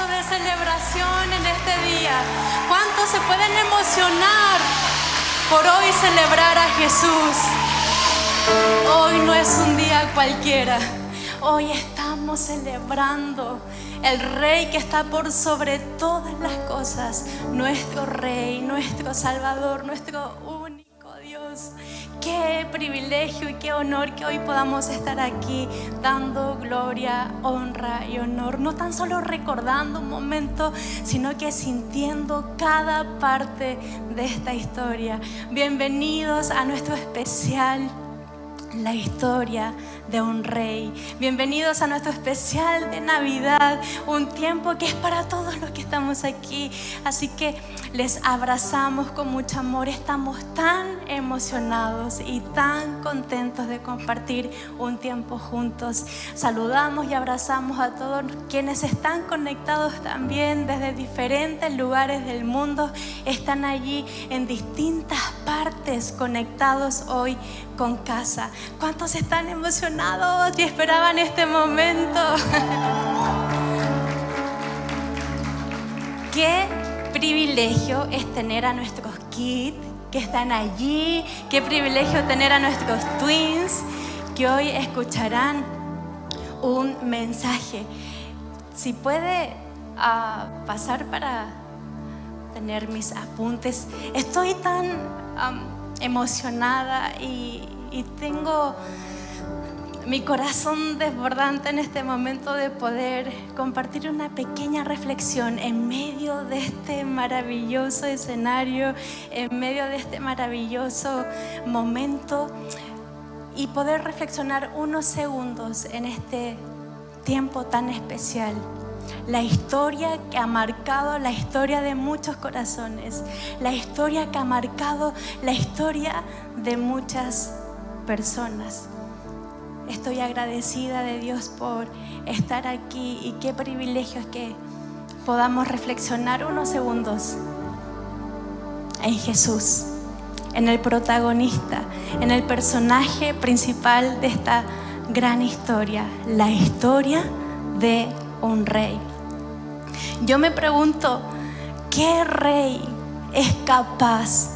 gozo, de celebración en este día. ¿Cuántos se pueden emocionar por hoy celebrar a Jesús? Hoy no es un día cualquiera. Hoy estamos celebrando el rey que está por sobre todas las cosas, nuestro rey, nuestro salvador, nuestro único Dios. Qué privilegio y qué honor que hoy podamos estar aquí dando gloria, honra y honor. No tan solo recordando un momento, sino que sintiendo cada parte de esta historia. Bienvenidos a nuestro especial la historia de un rey. Bienvenidos a nuestro especial de Navidad, un tiempo que es para todos los que estamos aquí. Así que les abrazamos con mucho amor. Estamos tan emocionados y tan contentos de compartir un tiempo juntos. Saludamos y abrazamos a todos quienes están conectados también desde diferentes lugares del mundo. Están allí en distintas partes conectados hoy con casa. ¿Cuántos están emocionados y esperaban este momento? Qué privilegio es tener a nuestros kids que están allí. Qué privilegio tener a nuestros twins que hoy escucharán un mensaje. Si puede ah, pasar para tener mis apuntes. Estoy tan emocionada y tengo mi corazón desbordante en este momento de poder compartir una pequeña reflexión en medio de este maravilloso escenario, en medio de este maravilloso momento y poder reflexionar unos segundos en este tiempo tan especial la historia que ha marcado la historia de muchos corazones, la historia que ha marcado la historia de muchas personas. Estoy agradecida de Dios por estar aquí y qué privilegio es que podamos reflexionar unos segundos en Jesús, en el protagonista, en el personaje principal de esta gran historia, la historia de un rey. Yo me pregunto, ¿qué rey es capaz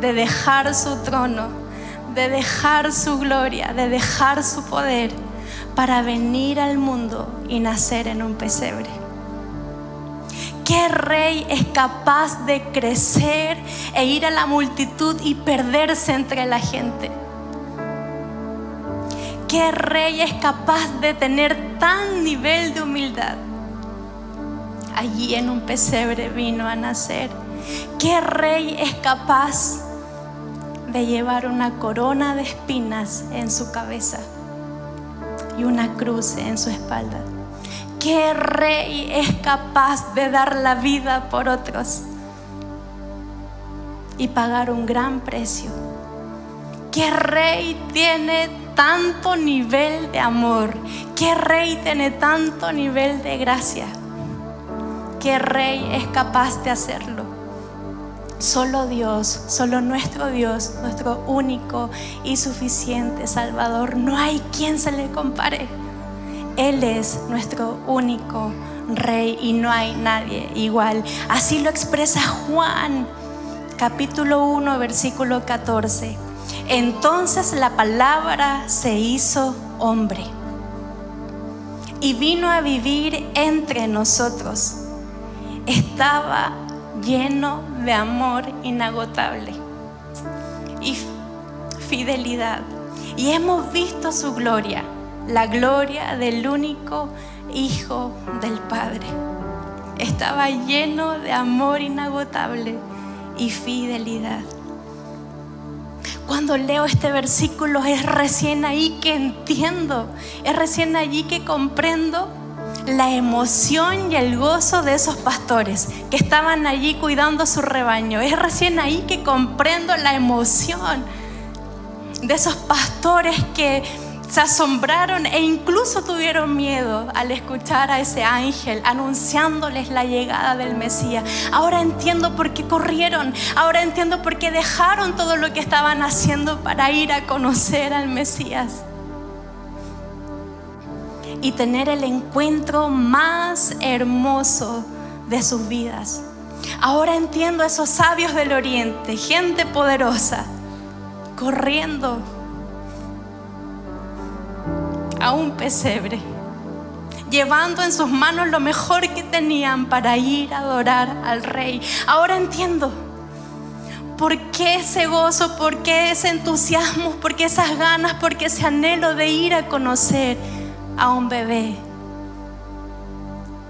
de dejar su trono, de dejar su gloria, de dejar su poder para venir al mundo y nacer en un pesebre? ¿Qué rey es capaz de crecer e ir a la multitud y perderse entre la gente? ¿Qué rey es capaz de tener tan nivel de humildad? Allí en un pesebre vino a nacer. ¿Qué rey es capaz de llevar una corona de espinas en su cabeza y una cruz en su espalda? ¿Qué rey es capaz de dar la vida por otros y pagar un gran precio? ¿Qué rey tiene tanto nivel de amor? ¿Qué rey tiene tanto nivel de gracia? ¿Qué rey es capaz de hacerlo? Solo Dios, solo nuestro Dios, nuestro único y suficiente Salvador. No hay quien se le compare. Él es nuestro único Rey y no hay nadie igual. Así lo expresa Juan, capítulo 1, versículo 14. Entonces la palabra se hizo hombre y vino a vivir entre nosotros. Estaba lleno de amor inagotable y fidelidad. Y hemos visto su gloria, la gloria del único Hijo del Padre. Estaba lleno de amor inagotable y fidelidad. Cuando leo este versículo es recién ahí que entiendo, es recién allí que comprendo la emoción y el gozo de esos pastores que estaban allí cuidando su rebaño. Es recién ahí que comprendo la emoción de esos pastores que se asombraron e incluso tuvieron miedo al escuchar a ese ángel anunciándoles la llegada del Mesías. Ahora entiendo por qué corrieron, ahora entiendo por qué dejaron todo lo que estaban haciendo para ir a conocer al Mesías. Y tener el encuentro más hermoso de sus vidas. Ahora entiendo a esos sabios del oriente, gente poderosa, corriendo a un pesebre, llevando en sus manos lo mejor que tenían para ir a adorar al rey. Ahora entiendo por qué ese gozo, por qué ese entusiasmo, por qué esas ganas, por qué ese anhelo de ir a conocer a un bebé.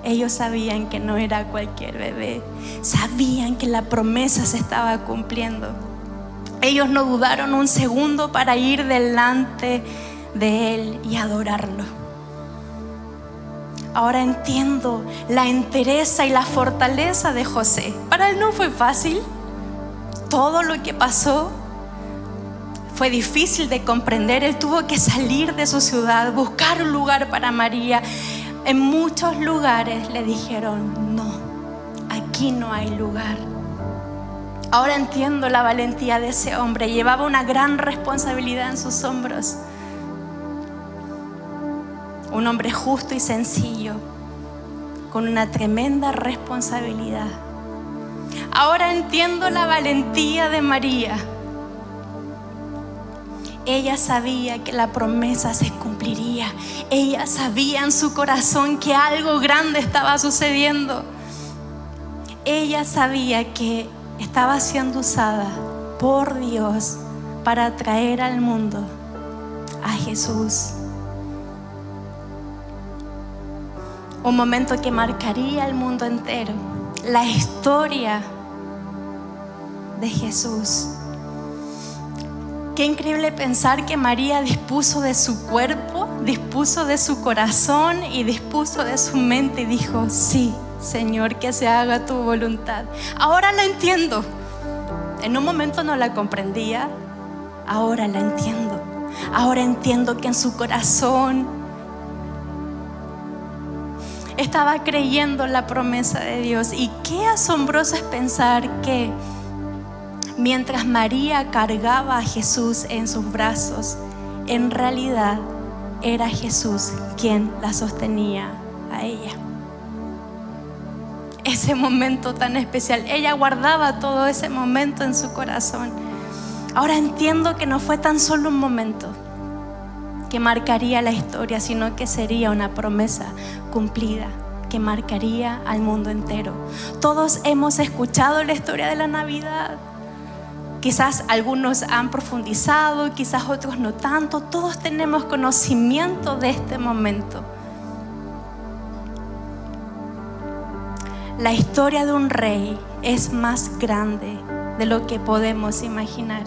Ellos sabían que no era cualquier bebé, sabían que la promesa se estaba cumpliendo. Ellos no dudaron un segundo para ir delante de Él y adorarlo. Ahora entiendo la entereza y la fortaleza de José. Para él no fue fácil. Todo lo que pasó fue difícil de comprender. Él tuvo que salir de su ciudad, buscar un lugar para María. En muchos lugares le dijeron, no, aquí no hay lugar. Ahora entiendo la valentía de ese hombre. Llevaba una gran responsabilidad en sus hombros un hombre justo y sencillo, con una tremenda responsabilidad. Ahora entiendo la valentía de María. Ella sabía que la promesa se cumpliría. Ella sabía en su corazón que algo grande estaba sucediendo. Ella sabía que estaba siendo usada por Dios para traer al mundo a Jesús. un momento que marcaría el mundo entero, la historia de Jesús. Qué increíble pensar que María dispuso de su cuerpo, dispuso de su corazón y dispuso de su mente y dijo, sí, Señor, que se haga tu voluntad. Ahora la entiendo. En un momento no la comprendía, ahora la entiendo. Ahora entiendo que en su corazón estaba creyendo la promesa de Dios. Y qué asombroso es pensar que mientras María cargaba a Jesús en sus brazos, en realidad era Jesús quien la sostenía a ella. Ese momento tan especial, ella guardaba todo ese momento en su corazón. Ahora entiendo que no fue tan solo un momento, que marcaría la historia, sino que sería una promesa cumplida que marcaría al mundo entero. Todos hemos escuchado la historia de la Navidad. Quizás algunos han profundizado, quizás otros no tanto. Todos tenemos conocimiento de este momento. La historia de un rey es más grande de lo que podemos imaginar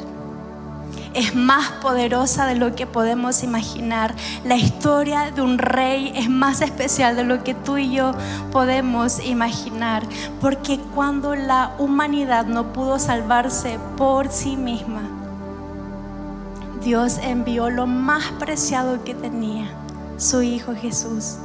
es más poderosa de lo que podemos imaginar. La historia de un rey es más especial de lo que tú y yo podemos imaginar. Porque cuando la humanidad no pudo salvarse por sí misma, Dios envió lo más preciado que tenía, su Hijo Jesús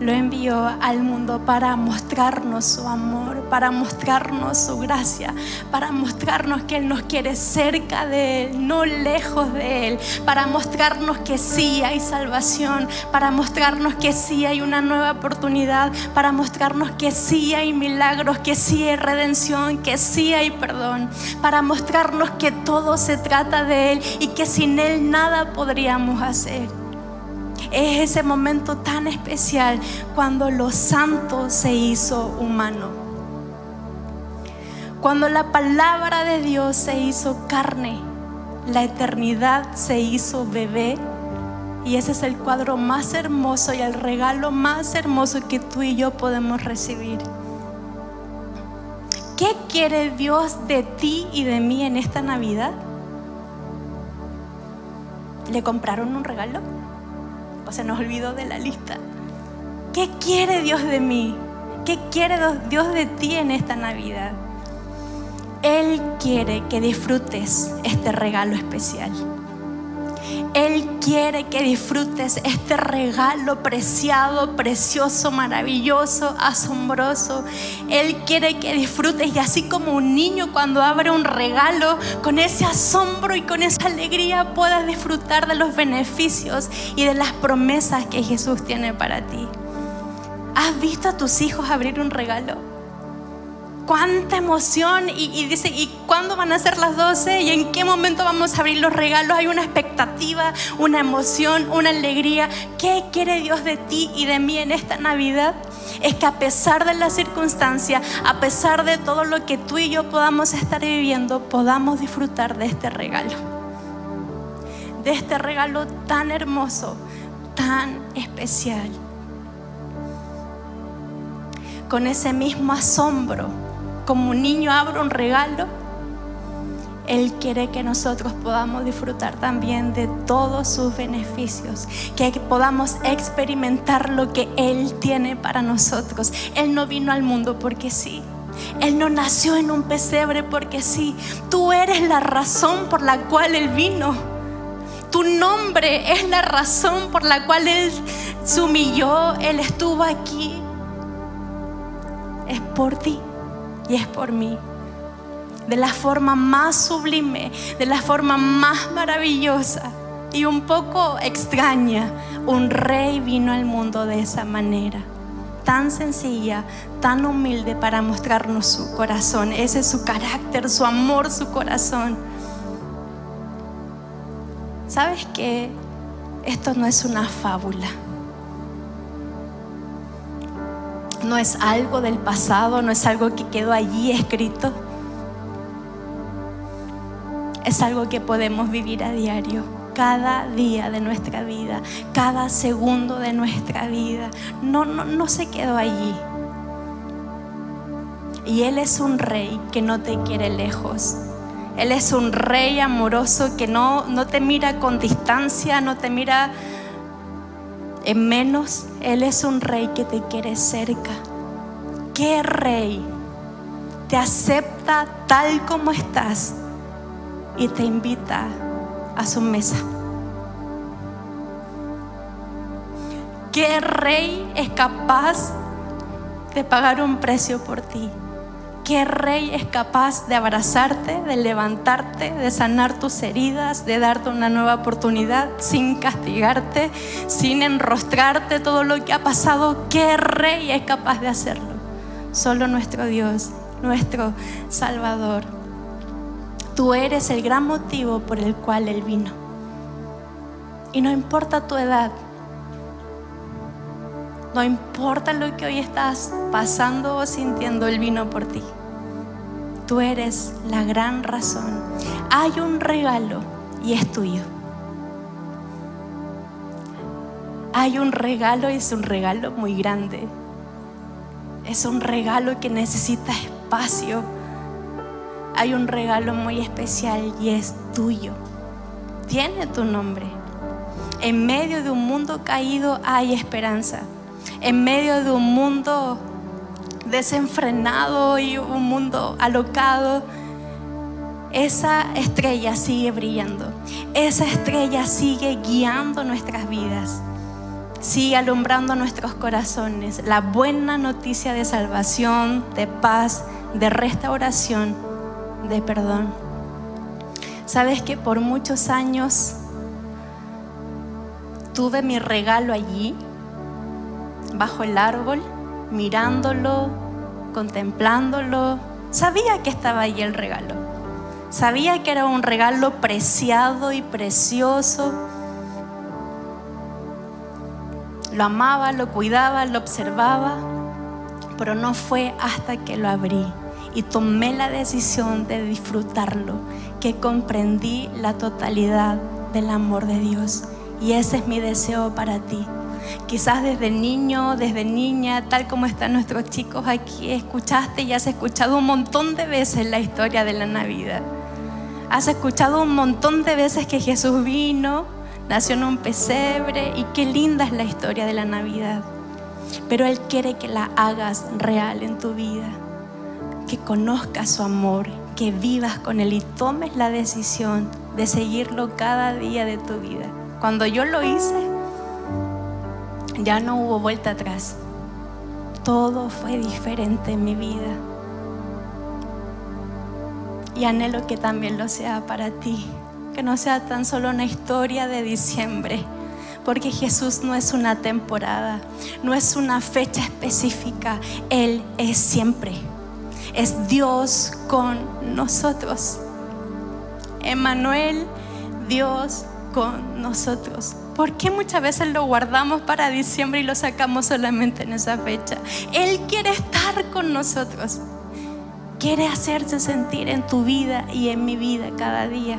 lo envió al mundo para mostrarnos su amor, para mostrarnos su gracia, para mostrarnos que Él nos quiere cerca de Él, no lejos de Él, para mostrarnos que sí hay salvación, para mostrarnos que sí hay una nueva oportunidad, para mostrarnos que sí hay milagros, que sí hay redención, que sí hay perdón, para mostrarnos que todo se trata de Él y que sin Él nada podríamos hacer. Es ese momento tan especial cuando lo santo se hizo humano. Cuando la palabra de Dios se hizo carne, la eternidad se hizo bebé. Y ese es el cuadro más hermoso y el regalo más hermoso que tú y yo podemos recibir. ¿Qué quiere Dios de ti y de mí en esta Navidad? ¿Le compraron un regalo? Se nos olvidó de la lista. ¿Qué quiere Dios de mí? ¿Qué quiere Dios de ti en esta Navidad? Él quiere que disfrutes este regalo especial. Él quiere que disfrutes este regalo preciado, precioso, maravilloso, asombroso. Él quiere que disfrutes y así como un niño cuando abre un regalo, con ese asombro y con esa alegría puedas disfrutar de los beneficios y de las promesas que Jesús tiene para ti. ¿Has visto a tus hijos abrir un regalo? Cuánta emoción y, dice, ¿y cuándo van a ser las 12? ¿Y en qué momento vamos a abrir los regalos? Hay una expectativa, una emoción, una alegría. ¿Qué quiere Dios de ti y de mí en esta Navidad? Es que a pesar de la circunstancia, a pesar de todo lo que tú y yo podamos estar viviendo, podamos disfrutar de este regalo. De este regalo tan hermoso, tan especial. Con ese mismo asombro como un niño abre un regalo, Él quiere que nosotros podamos disfrutar también de todos sus beneficios, que podamos experimentar lo que Él tiene para nosotros. Él no vino al mundo porque sí. Él no nació en un pesebre porque sí. Tú eres la razón por la cual Él vino. Tu nombre es la razón por la cual Él se humilló, Él estuvo aquí. Es por ti y es por mí. De la forma más sublime, de la forma más maravillosa y un poco extraña, un rey vino al mundo de esa manera. Tan sencilla, tan humilde para mostrarnos su corazón. Ese es su carácter, su amor, su corazón. ¿Sabes qué? Esto no es una fábula. No es algo del pasado, no es algo que quedó allí escrito. Es algo que podemos vivir a diario, cada día de nuestra vida, cada segundo de nuestra vida. No, no, no se quedó allí. Y Él es un rey que no te quiere lejos. Él es un rey amoroso que no, no te mira con distancia, no te mira en menos, Él es un rey que te quiere cerca. ¿Qué rey te acepta tal como estás y te invita a su mesa? ¿Qué rey es capaz de pagar un precio por ti? ¿Qué rey es capaz de abrazarte, de levantarte, de sanar tus heridas, de darte una nueva oportunidad sin castigarte, sin enrostrarte todo lo que ha pasado? ¿Qué rey es capaz de hacerlo? Solo nuestro Dios, nuestro Salvador. Tú eres el gran motivo por el cual Él vino. Y no importa tu edad, no importa lo que hoy estás pasando o sintiendo, Él vino por ti. Tú eres la gran razón. Hay un regalo y es tuyo. Hay un regalo y es un regalo muy grande. Es un regalo que necesita espacio. Hay un regalo muy especial y es tuyo. Tiene tu nombre. En medio de un mundo caído hay esperanza. En medio de un mundo desenfrenado y un mundo alocado, esa estrella sigue brillando. Esa estrella sigue guiando nuestras vidas. Sigue alumbrando nuestros corazones. La buena noticia de salvación, de paz, de restauración, de perdón. Sabes que por muchos años tuve mi regalo allí, bajo el árbol mirándolo, contemplándolo. Sabía que estaba ahí el regalo. Sabía que era un regalo preciado y precioso. Lo amaba, lo cuidaba, lo observaba, pero no fue hasta que lo abrí y tomé la decisión de disfrutarlo que comprendí la totalidad del amor de Dios. Y ese es mi deseo para ti Quizás desde niño, desde niña, tal como están nuestros chicos aquí, escuchaste y has escuchado un montón de veces la historia de la Navidad. Has escuchado un montón de veces que Jesús vino, nació en un pesebre y qué linda es la historia de la Navidad. Pero Él quiere que la hagas real en tu vida, que conozcas su amor, que vivas con Él y tomes la decisión de seguirlo cada día de tu vida. Cuando yo lo hice, ya no hubo vuelta atrás. Todo fue diferente en mi vida. Y anhelo que también lo sea para ti, que no sea tan solo una historia de diciembre, porque Jesús no es una temporada, no es una fecha específica, Él es siempre. Es Dios con nosotros. Emanuel, Dios con nosotros. ¿Por qué muchas veces lo guardamos para diciembre y lo sacamos solamente en esa fecha? Él quiere estar con nosotros. Quiere hacerse sentir en tu vida y en mi vida cada día.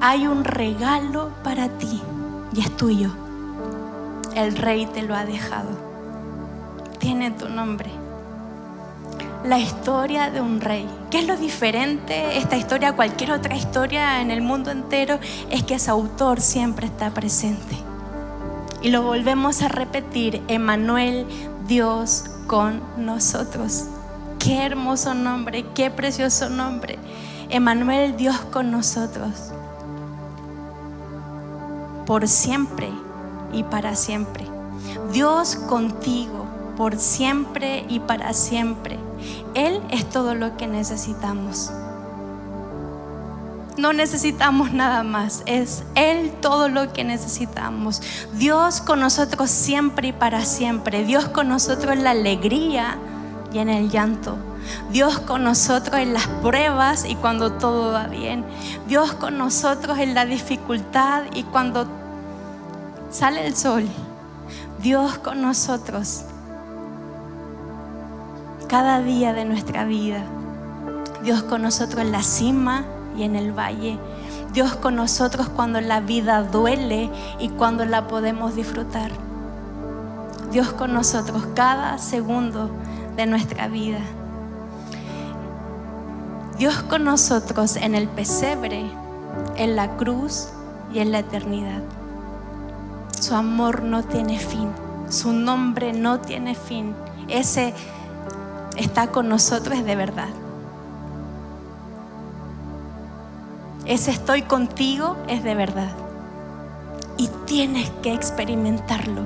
Hay un regalo para ti y es tuyo. El rey te lo ha dejado. Tiene tu nombre la historia de un rey. ¿Qué es lo diferente esta historia a cualquier otra historia en el mundo entero? Es que ese autor siempre está presente. Y lo volvemos a repetir, Emanuel, Dios con nosotros. Qué hermoso nombre, qué precioso nombre. Emanuel, Dios con nosotros. Por siempre y para siempre. Dios contigo, por siempre y para siempre. Él es todo lo que necesitamos. No necesitamos nada más, es Él todo lo que necesitamos. Dios con nosotros siempre y para siempre. Dios con nosotros en la alegría y en el llanto. Dios con nosotros en las pruebas y cuando todo va bien. Dios con nosotros en la dificultad y cuando sale el sol. Dios con nosotros cada día de nuestra vida. Dios con nosotros en la cima y en el valle. Dios con nosotros cuando la vida duele y cuando la podemos disfrutar. Dios con nosotros cada segundo de nuestra vida. Dios con nosotros en el pesebre, en la cruz y en la eternidad. Su amor no tiene fin, su nombre no tiene fin. Ese está con nosotros de verdad. Ese estoy contigo es de verdad. Y tienes que experimentarlo.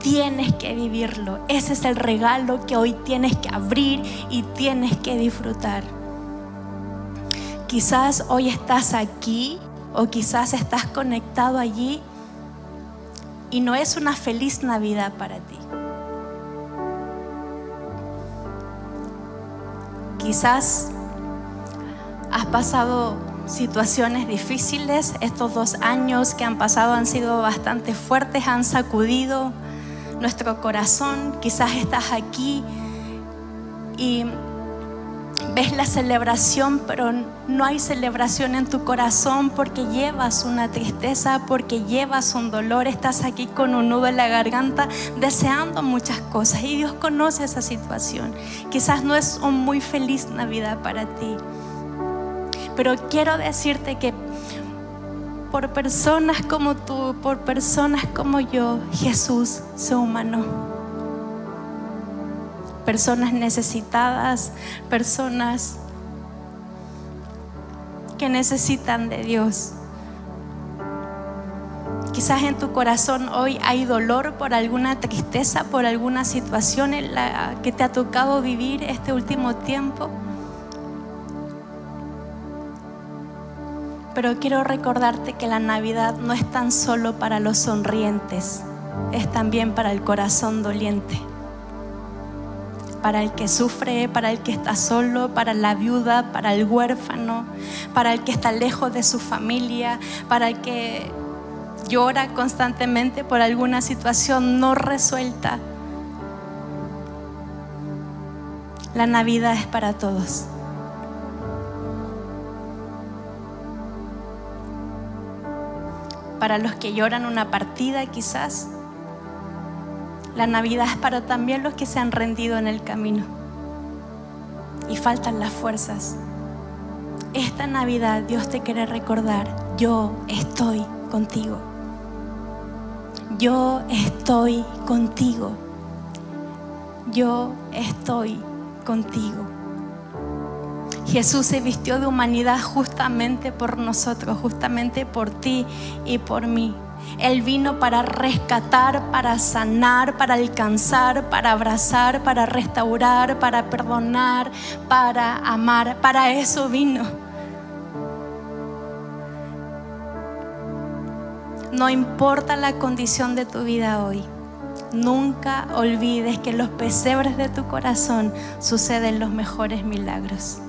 Tienes que vivirlo. Ese es el regalo que hoy tienes que abrir y tienes que disfrutar. Quizás hoy estás aquí o quizás estás conectado allí y no es una feliz Navidad para ti. Quizás has pasado situaciones difíciles, estos dos años que han pasado han sido bastante fuertes, han sacudido nuestro corazón, quizás estás aquí y ves la celebración, pero no hay celebración en tu corazón porque llevas una tristeza, porque llevas un dolor, estás aquí con un nudo en la garganta deseando muchas cosas y Dios conoce esa situación. Quizás no es un muy feliz Navidad para ti, pero quiero decirte que por personas como tú, por personas como yo, Jesús se humanó personas necesitadas, personas que necesitan de Dios. Quizás en tu corazón hoy hay dolor por alguna tristeza, por alguna situación en la que te ha tocado vivir este último tiempo. Pero quiero recordarte que la Navidad no es tan solo para los sonrientes, es también para el corazón doliente para el que sufre, para el que está solo, para la viuda, para el huérfano, para el que está lejos de su familia, para el que llora constantemente por alguna situación no resuelta. La Navidad es para todos. Para los que lloran una partida quizás, la Navidad es para también los que se han rendido en el camino y faltan las fuerzas. Esta Navidad Dios te quiere recordar, yo estoy contigo. Yo estoy contigo. Yo estoy contigo. Jesús se vistió de humanidad justamente por nosotros, justamente por ti y por mí. Él vino para rescatar, para sanar, para alcanzar, para abrazar, para restaurar, para perdonar, para amar. Para eso vino. No importa la condición de tu vida hoy. Nunca olvides que en los pesebres de tu corazón suceden los mejores milagros.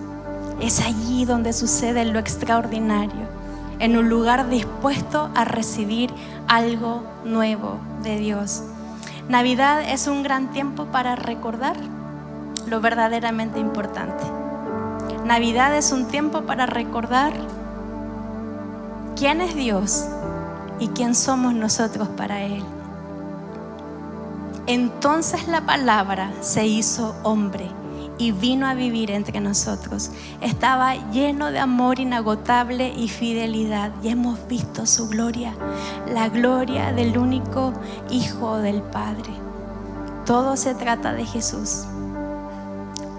Es allí donde sucede lo extraordinario, en un lugar dispuesto a recibir algo nuevo de Dios. Navidad es un gran tiempo para recordar lo verdaderamente importante. Navidad es un tiempo para recordar quién es Dios y quién somos nosotros para Él. Entonces la palabra se hizo hombre y vino a vivir entre nosotros. Estaba lleno de amor inagotable y fidelidad y hemos visto su gloria, la gloria del único Hijo del Padre. Todo se trata de Jesús.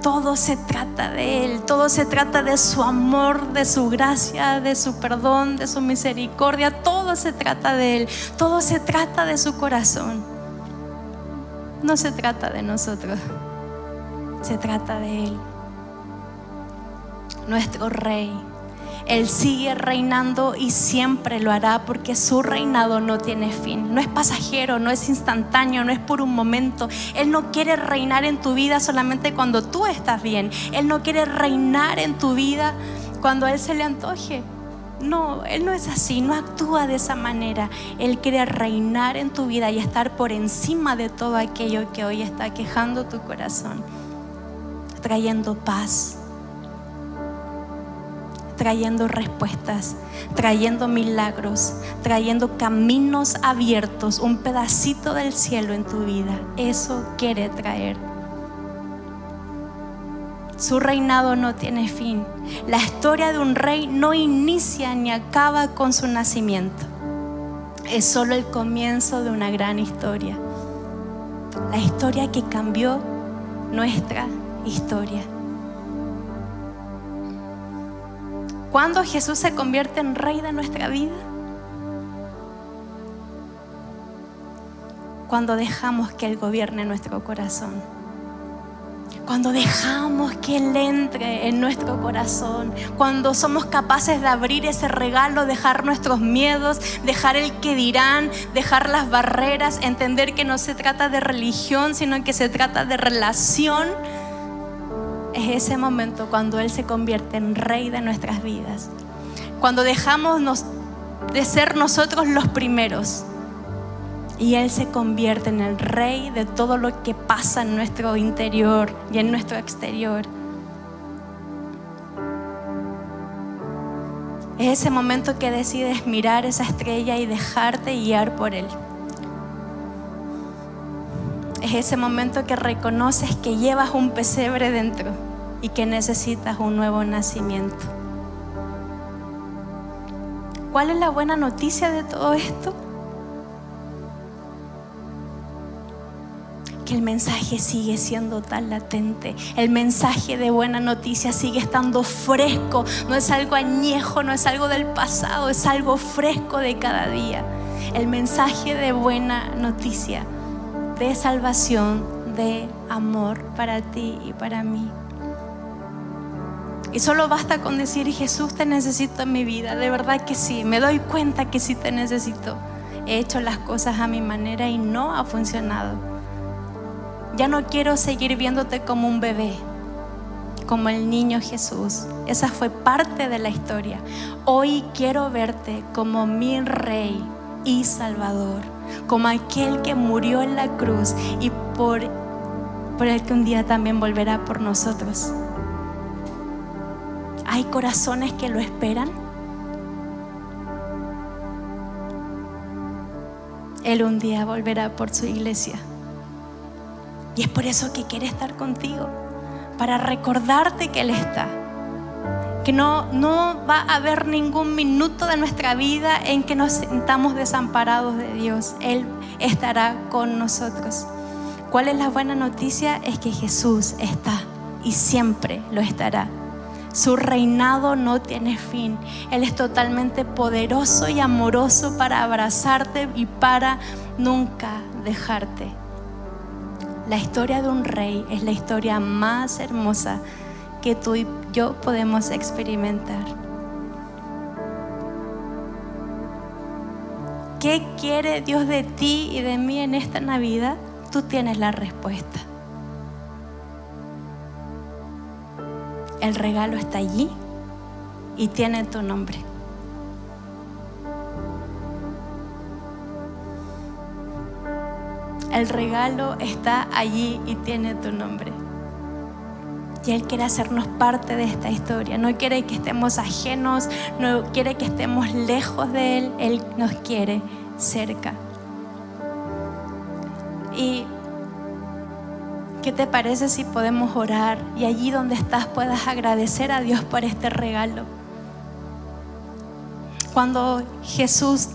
Todo se trata de Él, todo se trata de su amor, de su gracia, de su perdón, de su misericordia, todo se trata de Él, todo se trata de su corazón no se trata de nosotros, se trata de Él, nuestro Rey. Él sigue reinando y siempre lo hará porque su reinado no tiene fin. No es pasajero, no es instantáneo, no es por un momento. Él no quiere reinar en tu vida solamente cuando tú estás bien. Él no quiere reinar en tu vida cuando a Él se le antoje. No, Él no es así, no actúa de esa manera. Él quiere reinar en tu vida y estar por encima de todo aquello que hoy está quejando tu corazón, trayendo paz, trayendo respuestas, trayendo milagros, trayendo caminos abiertos, un pedacito del cielo en tu vida. Eso quiere traer. Su reinado no tiene fin. La historia de un rey no inicia ni acaba con su nacimiento. Es solo el comienzo de una gran historia. La historia que cambió nuestra historia. ¿Cuándo Jesús se convierte en rey de nuestra vida? Cuando dejamos que Él gobierne nuestro corazón cuando dejamos que Él entre en nuestro corazón, cuando somos capaces de abrir ese regalo, dejar nuestros miedos, dejar el que dirán, dejar las barreras, entender que no se trata de religión, sino que se trata de relación, es ese momento cuando Él se convierte en rey de nuestras vidas. Cuando dejamos de ser nosotros los primeros y Él se convierte en el rey de todo lo que pasa en nuestro interior y en nuestro exterior. Es ese momento que decides mirar esa estrella y dejarte guiar por Él. Es ese momento que reconoces que llevas un pesebre dentro y que necesitas un nuevo nacimiento. ¿Cuál es la buena noticia de todo esto? el mensaje sigue siendo tan latente. El mensaje de buena noticia sigue estando fresco. No es algo añejo, no es algo del pasado, es algo fresco de cada día. El mensaje de buena noticia, de salvación, de amor para ti y para mí. Y solo basta con decir, Jesús, te necesito en mi vida. De verdad que sí, me doy cuenta que sí te necesito. He hecho las cosas a mi manera y no ha funcionado. Ya no quiero seguir viéndote como un bebé, como el niño Jesús. Esa fue parte de la historia. Hoy quiero verte como mi rey y salvador, como aquel que murió en la cruz y por, por el que un día también volverá por nosotros. Hay corazones que lo esperan. Él un día volverá por su iglesia. Y es por eso que quiere estar contigo, para recordarte que Él está. Que no, no va a haber ningún minuto de nuestra vida en que nos sintamos desamparados de Dios. Él estará con nosotros. ¿Cuál es la buena noticia? Es que Jesús está y siempre lo estará. Su reinado no tiene fin. Él es totalmente poderoso y amoroso para abrazarte y para nunca dejarte. La historia de un rey es la historia más hermosa que tú y yo podemos experimentar. ¿Qué quiere Dios de ti y de mí en esta Navidad? Tú tienes la respuesta. El regalo está allí y tiene tu nombre. El regalo está allí y tiene tu nombre. Él quiere hacernos parte de esta historia. No quiere que estemos ajenos, no quiere que estemos lejos de Él. Él nos quiere cerca. Y ¿Qué te parece si podemos orar y allí donde estás puedas agradecer a Dios por este regalo? Cuando Jesús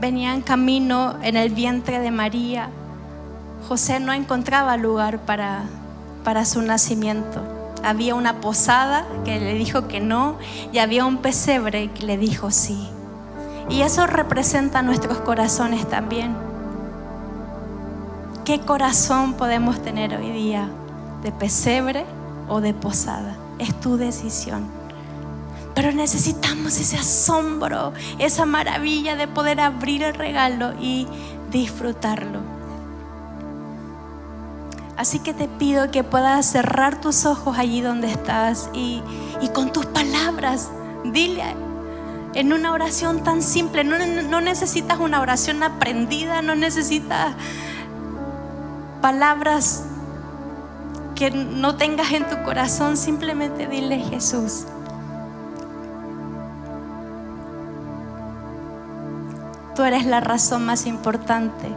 venía en camino en el vientre de María, José no encontraba lugar para, para su nacimiento. Había una posada que le dijo que no y había un pesebre que le dijo sí. Y eso representa nuestros corazones también qué corazón podemos tener hoy día, de pesebre o de posada. Es tu decisión. Pero necesitamos ese asombro, esa maravilla de poder abrir el regalo y disfrutarlo. Así que te pido que puedas cerrar tus ojos allí donde estás y, con tus palabras, dile en una oración tan simple, no, no necesitas una oración aprendida, no necesitas palabras que no tengas en tu corazón, simplemente dile Jesús. Tú eres la razón más importante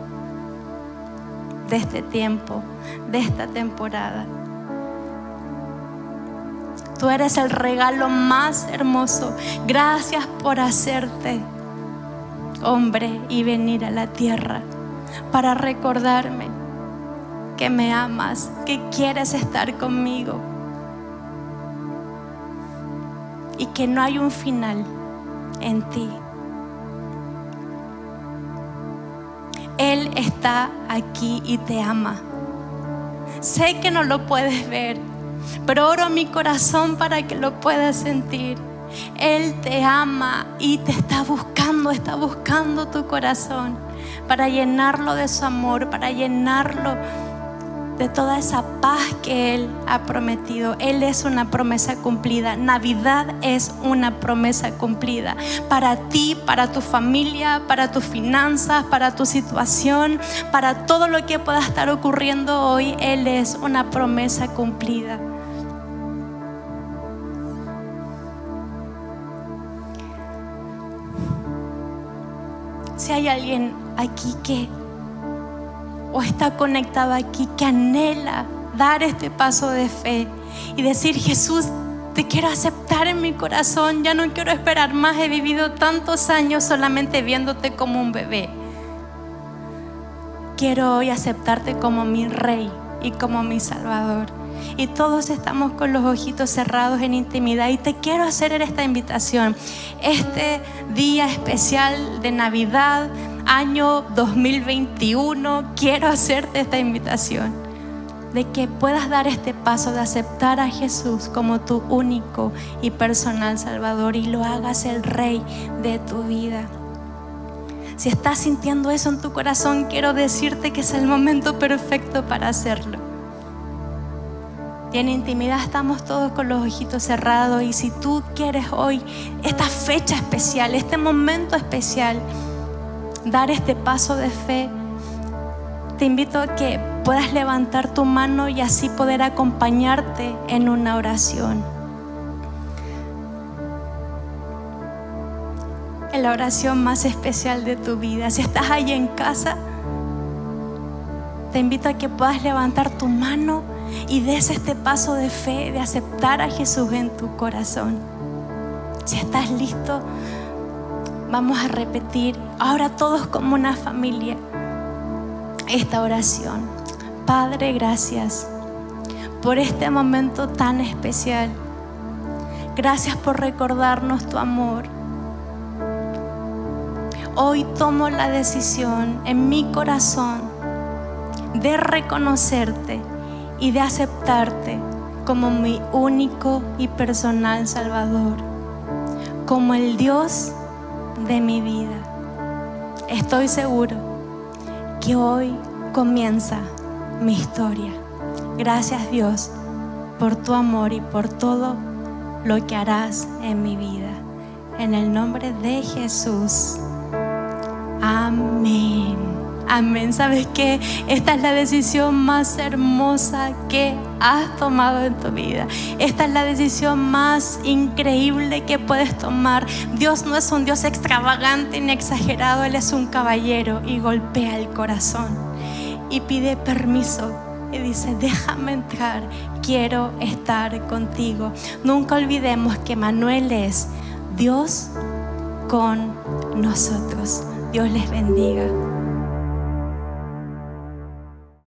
de este tiempo, de esta temporada. Tú eres el regalo más hermoso. Gracias por hacerte hombre y venir a la tierra para recordarme que me amas, que quieres estar conmigo y que no hay un final en ti. Él está aquí y te ama. Sé que no lo puedes ver, pero oro mi corazón para que lo puedas sentir. Él te ama y te está buscando, está buscando tu corazón para llenarlo de su amor, para llenarlo de toda esa paz que Él ha prometido. Él es una promesa cumplida. Navidad es una promesa cumplida. Para ti, para tu familia, para tus finanzas, para tu situación, para todo lo que pueda estar ocurriendo hoy, Él es una promesa cumplida. Si hay alguien aquí que o está conectado aquí que anhela dar este paso de fe y decir, Jesús, te quiero aceptar en mi corazón, ya no quiero esperar más, he vivido tantos años solamente viéndote como un bebé. Quiero hoy aceptarte como mi rey y como mi salvador. Y todos estamos con los ojitos cerrados en intimidad y te quiero hacer esta invitación. Este día especial de Navidad, año 2021, quiero hacerte esta invitación de que puedas dar este paso de aceptar a Jesús como tu único y personal Salvador y lo hagas el Rey de tu vida. Si estás sintiendo eso en tu corazón, quiero decirte que es el momento perfecto para hacerlo. Y en intimidad estamos todos con los ojitos cerrados y si tú quieres hoy esta fecha especial, este momento especial, dar este paso de fe, te invito a que puedas levantar tu mano y así poder acompañarte en una oración. En la oración más especial de tu vida. Si estás ahí en casa, te invito a que puedas levantar tu mano y des este paso de fe, de aceptar a Jesús en tu corazón. Si estás listo, Vamos a repetir ahora todos como una familia esta oración. Padre, gracias por este momento tan especial Gracias por recordarnos tu amor. Hoy tomo la decisión en mi corazón de reconocerte y de aceptarte como mi único y personal Salvador, como el Dios de mi vida. Estoy seguro que hoy comienza mi historia. Gracias Dios por tu amor y por todo lo que harás en mi vida. En el nombre de Jesús. Amén. Amén. ¿Sabes qué? Esta es la decisión más hermosa que has tomado en tu vida. Esta es la decisión más increíble que puedes tomar. Dios no es un Dios extravagante ni exagerado. Él es un caballero y golpea el corazón y pide permiso y dice, déjame entrar, quiero estar contigo. Nunca olvidemos que Manuel es Dios con nosotros. Dios les bendiga.